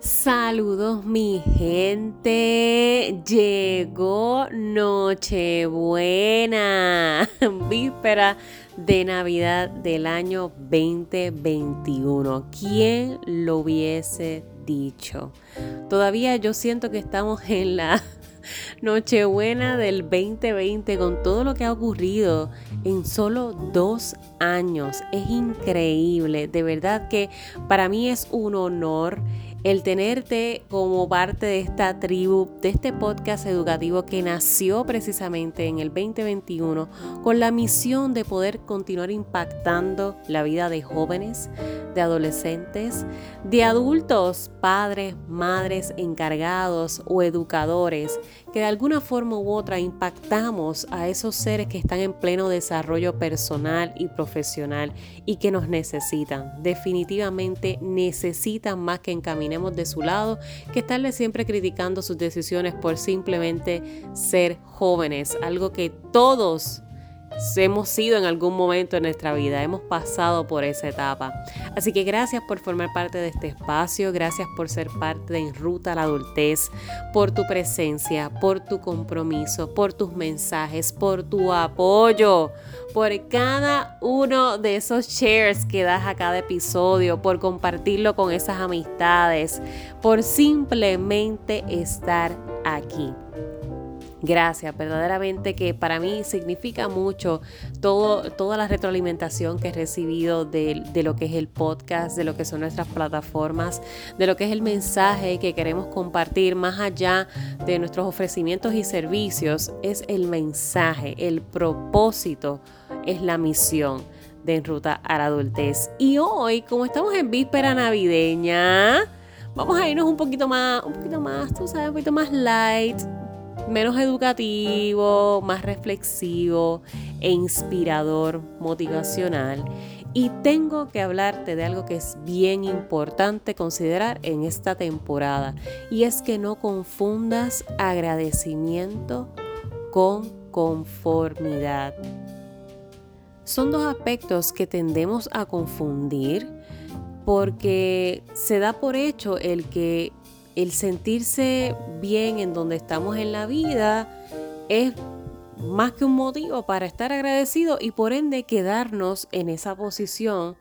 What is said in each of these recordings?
Saludos mi gente, llegó Nochebuena, víspera de Navidad del año 2021. ¿Quién lo hubiese dicho? Todavía yo siento que estamos en la Nochebuena del 2020 con todo lo que ha ocurrido en solo dos años. Es increíble, de verdad que para mí es un honor el tenerte como parte de esta tribu, de este podcast educativo que nació precisamente en el 2021 con la misión de poder continuar impactando la vida de jóvenes, de adolescentes, de adultos, padres, madres, encargados o educadores, que de alguna forma u otra impactamos a esos seres que están en pleno desarrollo personal y profesional y que nos necesitan. Definitivamente necesitan más que encaminemos de su lado que estarle siempre criticando sus decisiones por simplemente ser jóvenes, algo que todos hemos sido en algún momento en nuestra vida, hemos pasado por esa etapa. Así que gracias por formar parte de este espacio, gracias por ser parte de En Ruta a la Adultez, por tu presencia, por tu compromiso, por tus mensajes, por tu apoyo, por cada uno de esos shares que das a cada episodio, por compartirlo con esas amistades, por simplemente estar aquí. Gracias, verdaderamente que para mí significa mucho todo, toda la retroalimentación que he recibido de, de, lo que es el podcast, de lo que son nuestras plataformas, de lo que es el mensaje que queremos compartir más allá de nuestros ofrecimientos y servicios, es el mensaje, el propósito, es la misión de En Ruta a la Adultez. Y hoy, como estamos en víspera navideña, vamos a irnos un poquito más, un poquito más, tú sabes, un poquito más light menos educativo, más reflexivo e inspirador, motivacional. Y tengo que hablarte de algo que es bien importante considerar en esta temporada. Y es que no confundas agradecimiento con conformidad. Son dos aspectos que tendemos a confundir porque se da por hecho el que el sentirse bien en donde estamos en la vida es más que un motivo para estar agradecido y por ende quedarnos en esa posición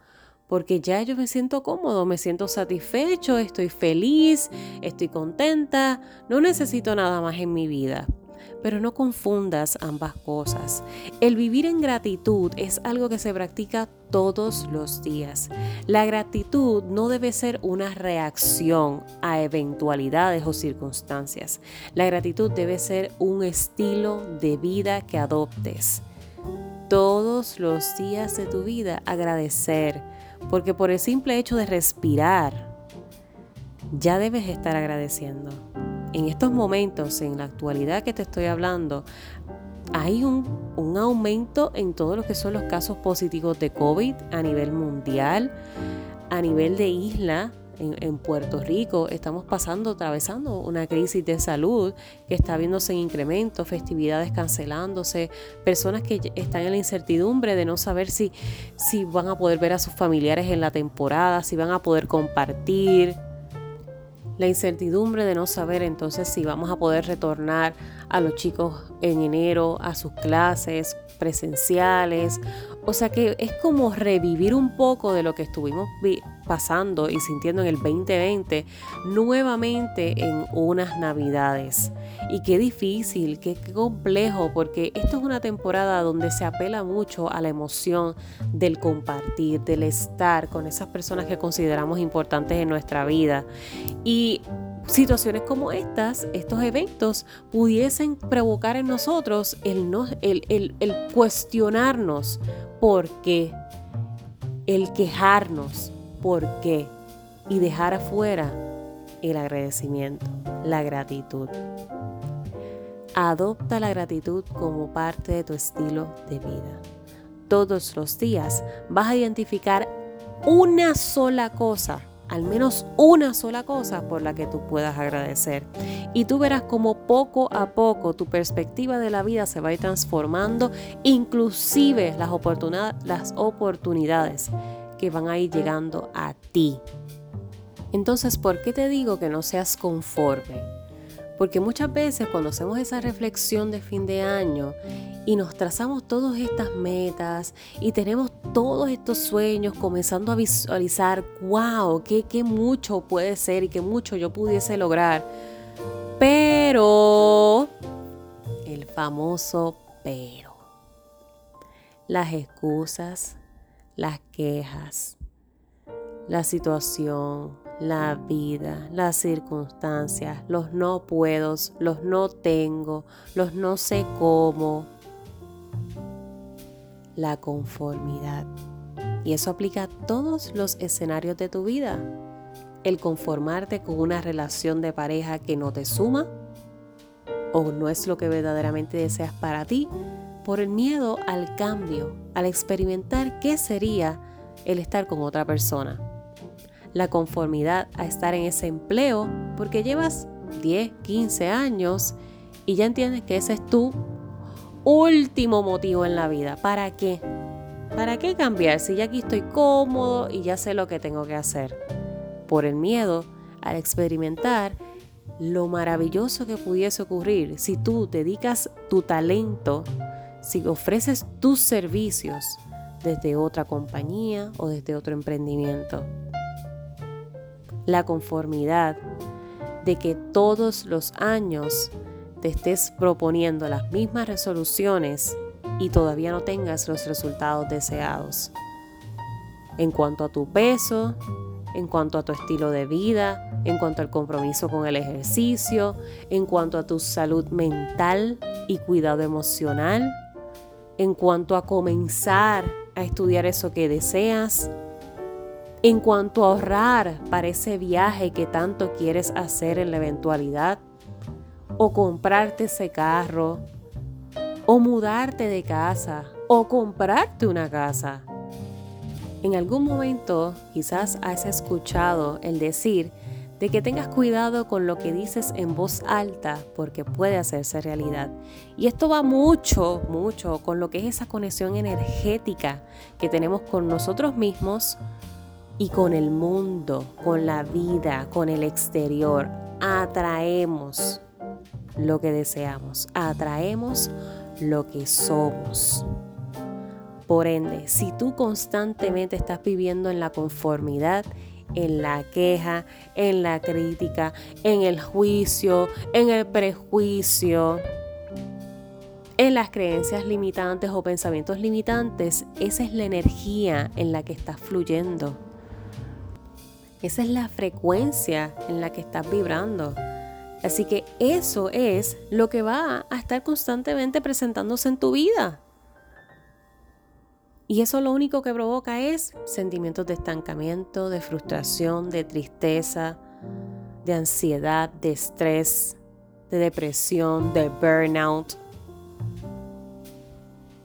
porque ya yo me siento cómodo, me siento satisfecho, estoy feliz, estoy contenta, no necesito nada más en mi vida. Pero no confundas ambas cosas. El vivir en gratitud es algo que se practica todos los días. La gratitud no debe ser una reacción a eventualidades o circunstancias. La gratitud debe ser un estilo de vida que adoptes. Todos los días de tu vida agradecer, porque por el simple hecho de respirar, ya debes estar agradeciendo en estos momentos, en la actualidad que te estoy hablando, hay un, aumento en todo lo que son los casos positivos de COVID a nivel mundial, a nivel de isla. En, en, Puerto Rico estamos pasando, atravesando una crisis de salud que está viéndose en incremento, festividades cancelándose, personas que están en la incertidumbre de no saber si, si van a poder ver a sus familiares en la temporada, si van a poder compartir, la incertidumbre de no saber entonces si vamos a poder retornar a los chicos en enero a sus clases presenciales. O sea que es como revivir un poco de lo que estuvimos pasando y sintiendo en el 2020 nuevamente en unas navidades. Y qué difícil, qué, complejo, porque esto es una temporada donde se apela mucho a la emoción del compartir, del estar con esas personas que consideramos importantes en nuestra vida. Y situaciones como estas, estos eventos, pudiesen provocar en nosotros el, no, el, el, el cuestionarnos por qué, el quejarnos por qué y dejar afuera el agradecimiento, la gratitud. Adopta la gratitud como parte de tu estilo de vida. Todos los días vas a identificar una sola cosa al menos una sola cosa por la que tú puedas agradecer. Y tú verás como poco a poco tu perspectiva de la vida se va a ir transformando, inclusive las, las oportunidades que van a ir llegando a ti. Entonces, ¿por qué te digo que no seas conforme? Porque muchas veces cuando hacemos esa reflexión de fin de año y nos trazamos todas estas metas y tenemos todos estos sueños comenzando a visualizar, wow, qué, qué mucho puede ser y qué mucho yo pudiese lograr. Pero, el famoso pero. Las excusas, las quejas, la situación, la vida, las circunstancias, los no puedo, los no tengo, los no sé cómo, la conformidad. Y eso aplica a todos los escenarios de tu vida. El conformarte con una relación de pareja que no te suma o no es lo que verdaderamente deseas para ti por el miedo al cambio, al experimentar qué sería el estar con otra persona la conformidad a estar en ese empleo porque llevas 10, 15 años y ya entiendes que ese es tu último motivo en la vida. ¿Para qué? ¿Para qué cambiar si ya aquí estoy cómodo y ya sé lo que tengo que hacer? Por el miedo al experimentar lo maravilloso que pudiese ocurrir si tú dedicas tu talento, si ofreces tus servicios desde otra compañía o desde otro emprendimiento la conformidad de que todos los años te estés proponiendo las mismas resoluciones y todavía no tengas los resultados deseados. En cuanto a tu peso, en cuanto a tu estilo de vida, en cuanto al compromiso con el ejercicio, en cuanto a tu salud mental y cuidado emocional, en cuanto a comenzar a estudiar eso que deseas, en cuanto a ahorrar para ese viaje que tanto quieres hacer en la eventualidad, o comprarte ese carro, o mudarte de casa, o comprarte una casa. En algún momento quizás has escuchado el decir de que tengas cuidado con lo que dices en voz alta porque puede hacerse realidad. Y esto va mucho, mucho con lo que es esa conexión energética que tenemos con nosotros mismos, y con el mundo, con la vida, con el exterior. Atraemos lo que deseamos, atraemos lo que somos. Por ende, si tú constantemente estás viviendo en la conformidad, en la queja, en la crítica, en el juicio, en el prejuicio, en las creencias limitantes o pensamientos limitantes, esa es la energía en la que estás fluyendo. Esa es la frecuencia en la que estás vibrando. Así que eso es lo que va a estar constantemente presentándose en tu vida. Y eso lo único que provoca es sentimientos de estancamiento, de frustración, de tristeza, de ansiedad, de estrés, de depresión, de burnout.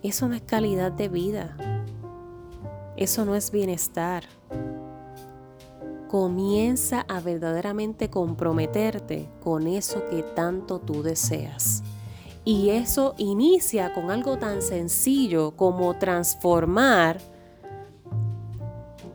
Eso no es calidad de vida. Eso no es bienestar comienza a verdaderamente comprometerte con eso que tanto tú deseas. Y eso inicia con algo tan sencillo como transformar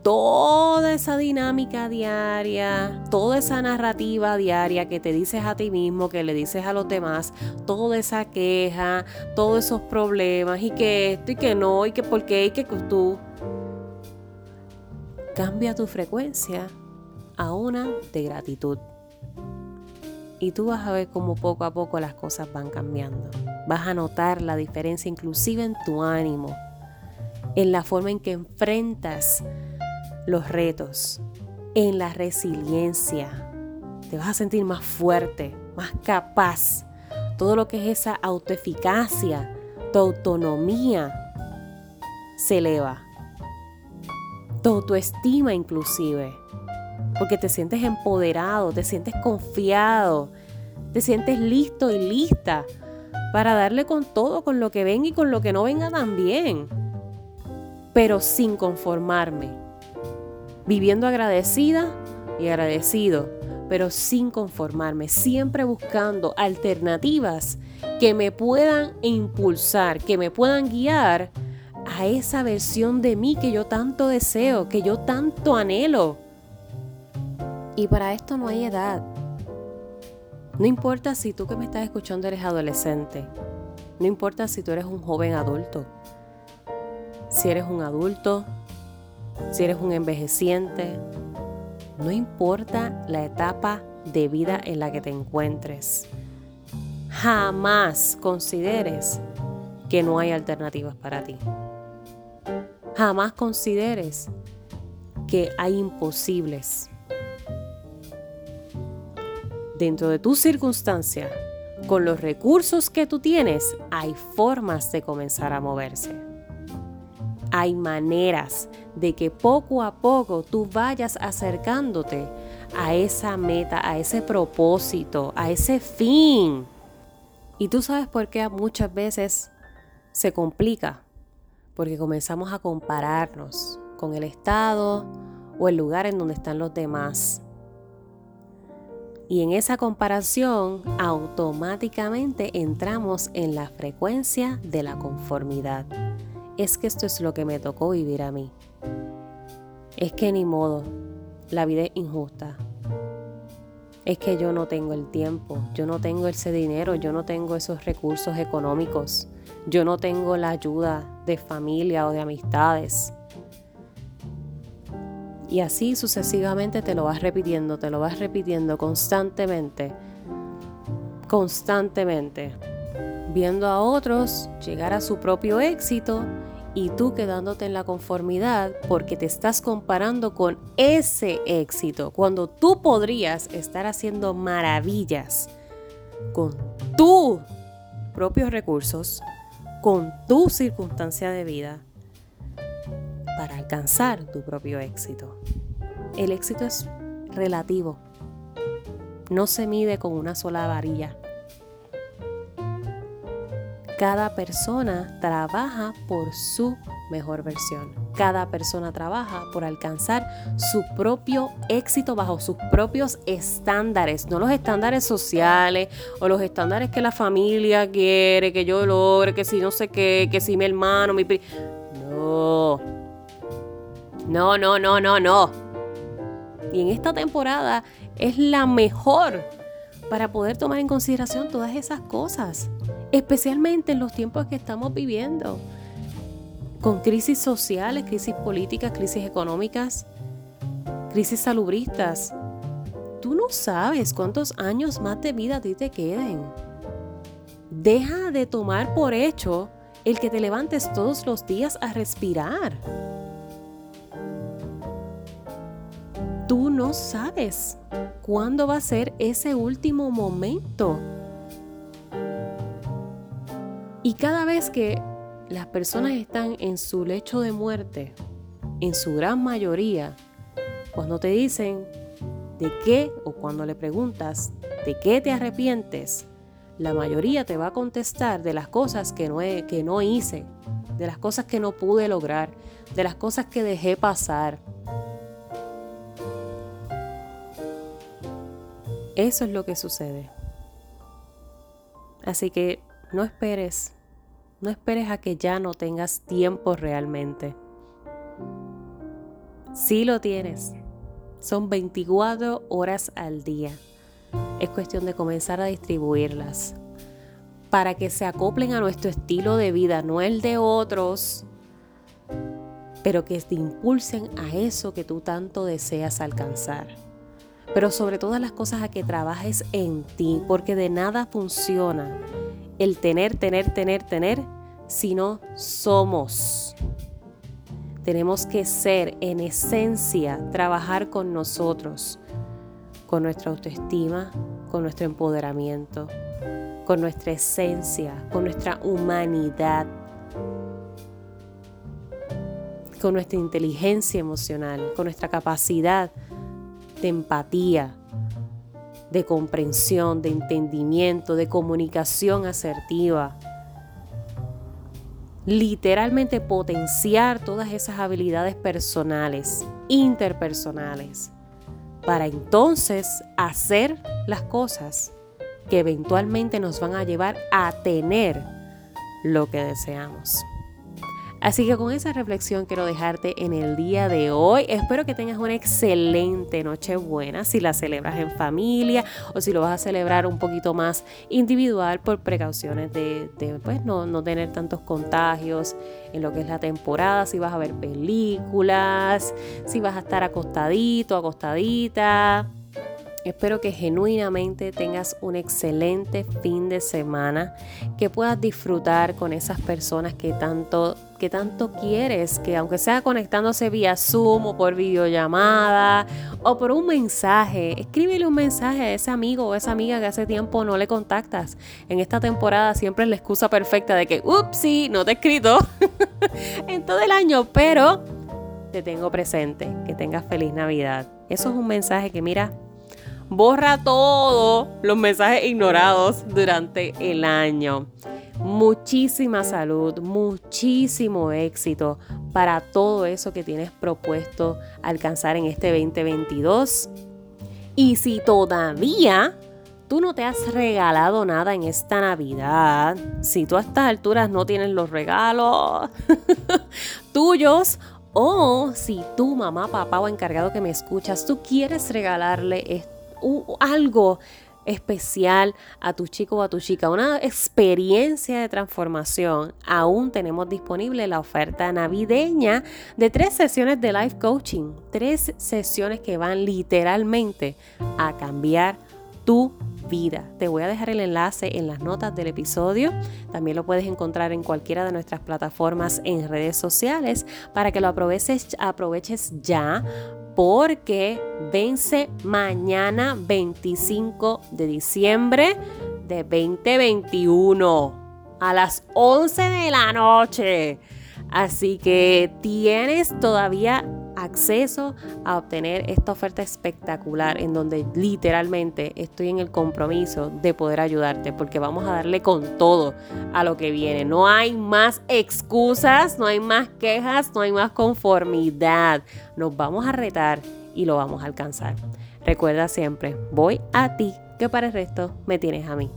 toda esa dinámica diaria, toda esa narrativa diaria que te dices a ti mismo, que le dices a los demás, toda esa queja, todos esos problemas y que esto y que no y que por qué y que tú. Cambia tu frecuencia a una de gratitud. Y tú vas a ver cómo poco a poco las cosas van cambiando. Vas a notar la diferencia inclusive en tu ánimo, en la forma en que enfrentas los retos, en la resiliencia. Te vas a sentir más fuerte, más capaz. Todo lo que es esa autoeficacia, tu autonomía, se eleva. Tu autoestima inclusive porque te sientes empoderado, te sientes confiado, te sientes listo y lista para darle con todo, con lo que venga y con lo que no venga también, pero sin conformarme, viviendo agradecida y agradecido, pero sin conformarme, siempre buscando alternativas que me puedan impulsar, que me puedan guiar a esa versión de mí que yo tanto deseo, que yo tanto anhelo Y para esto no hay edad. No importa si tú que me estás escuchando eres adolescente. No importa si tú eres un joven adulto. Si eres un adulto, si eres un envejeciente. No importa la etapa de vida en la que te encuentres. Jamás consideres que no hay alternativas para ti. Jamás consideres que hay imposibles. Dentro de tu circunstancia, con los recursos que tú tienes, hay formas de comenzar a moverse. Hay maneras de que poco a poco tú vayas acercándote a esa meta, a ese propósito, a ese fin. Y tú sabes por qué muchas veces se complica, porque comenzamos a compararnos con el estado o el lugar en donde están los demás. Y en esa comparación automáticamente entramos en la frecuencia de la conformidad. Es que esto es lo que me tocó vivir a mí. Es que ni modo, la vida es injusta. Es que yo no tengo el tiempo, yo no tengo ese dinero, yo no tengo esos recursos económicos, yo no tengo la ayuda de familia o de amistades. Y así sucesivamente te lo vas repitiendo, te lo vas repitiendo constantemente, constantemente, viendo a otros llegar a su propio éxito y tú quedándote en la conformidad porque te estás comparando con ese éxito, cuando tú podrías estar haciendo maravillas con tus propios recursos, con tu circunstancia de vida, para alcanzar tu propio éxito. El éxito es relativo, no se mide con una sola varilla. Cada persona trabaja por su mejor versión. Cada persona trabaja por alcanzar su propio éxito bajo sus propios estándares, no los estándares sociales o los estándares que la familia quiere, que yo logre, que si no sé qué, que si mi hermano, mi No. No, no, no, no, no. Y en esta temporada es la mejor para poder tomar en consideración todas esas cosas especialmente en los tiempos que estamos viviendo, con crisis sociales, crisis políticas, crisis económicas, crisis salubristas. Tú no sabes cuántos años más de vida a ti te queden. Deja de tomar por hecho el que te levantes todos los días a respirar. Tú no sabes cuándo va a ser ese último momento y cada vez que las personas están en su lecho de muerte, en su gran mayoría, cuando te dicen de qué o cuando le preguntas de qué te arrepientes, la mayoría te va a contestar de las cosas que no, que no hice, de las cosas que no pude lograr, de las cosas que dejé pasar. Eso es lo que sucede. Así que no esperes no esperes a que ya no tengas tiempo realmente. Sí lo tienes. Son 24 horas al día. Es cuestión de comenzar a distribuirlas para que se acoplen a nuestro estilo de vida, no el de otros, pero que te impulsen a eso que tú tanto deseas alcanzar. Pero sobre todas las cosas a que trabajes en ti, porque de nada funciona el tener, tener, tener, tener, sino somos. Tenemos que ser en esencia, trabajar con nosotros, con nuestra autoestima, con nuestro empoderamiento, con nuestra esencia, con nuestra humanidad, con nuestra inteligencia emocional, con nuestra capacidad de empatía, de comprensión, de entendimiento, de comunicación asertiva. Literalmente potenciar todas esas habilidades personales, interpersonales, para entonces hacer las cosas que eventualmente nos van a llevar a tener lo que deseamos. Así que con esa reflexión quiero dejarte en el día de hoy. Espero que tengas una excelente noche buena si la celebras en familia o si lo vas a celebrar un poquito más individual por precauciones de, pues, no, no tener tantos contagios en lo que es la temporada, si vas a ver películas, si vas a estar acostadito, acostadita Espero que genuinamente tengas un excelente fin de semana, que puedas disfrutar con esas personas que tanto, que tanto quieres, que aunque sea conectándose vía Zoom o por videollamada o por un mensaje, escríbele un mensaje a ese amigo o esa amiga que hace tiempo no le contactas. En esta temporada siempre es la excusa perfecta de que, upsi, no te he escrito en todo el año, pero te tengo presente, que tengas feliz Navidad. Eso es un mensaje que mira, borra todos los mensajes ignorados durante el año. Muchísima salud, muchísimo éxito para todo eso que tienes propuesto alcanzar en este 2022. Y si todavía tú no te has regalado nada en esta Navidad, si tú a estas alturas no tienes los regalos tuyos o si tu mamá, papá o encargado que me escuchas, tú quieres regalarle esto algo especial a tu chico o a tu chica, una experiencia de transformación, aún tenemos disponible la oferta navideña de tres sesiones de life coaching, tres sesiones que van literalmente a cambiar tu vida. Te voy a dejar el enlace en las notas del episodio. También lo puedes encontrar en cualquiera de nuestras plataformas en redes sociales para que lo aproveches, aproveches ya porque vence mañana 25 de diciembre de 2021 a las 11 de la noche. Así que tienes todavía acceso a obtener esta oferta espectacular en donde literalmente estoy en el compromiso de poder ayudarte porque vamos a darle con todo a lo que viene. No hay más excusas, no hay más quejas, no hay más conformidad. Nos vamos a retar y lo vamos a alcanzar. Recuerda siempre, voy a ti, que para el resto me tienes a mí.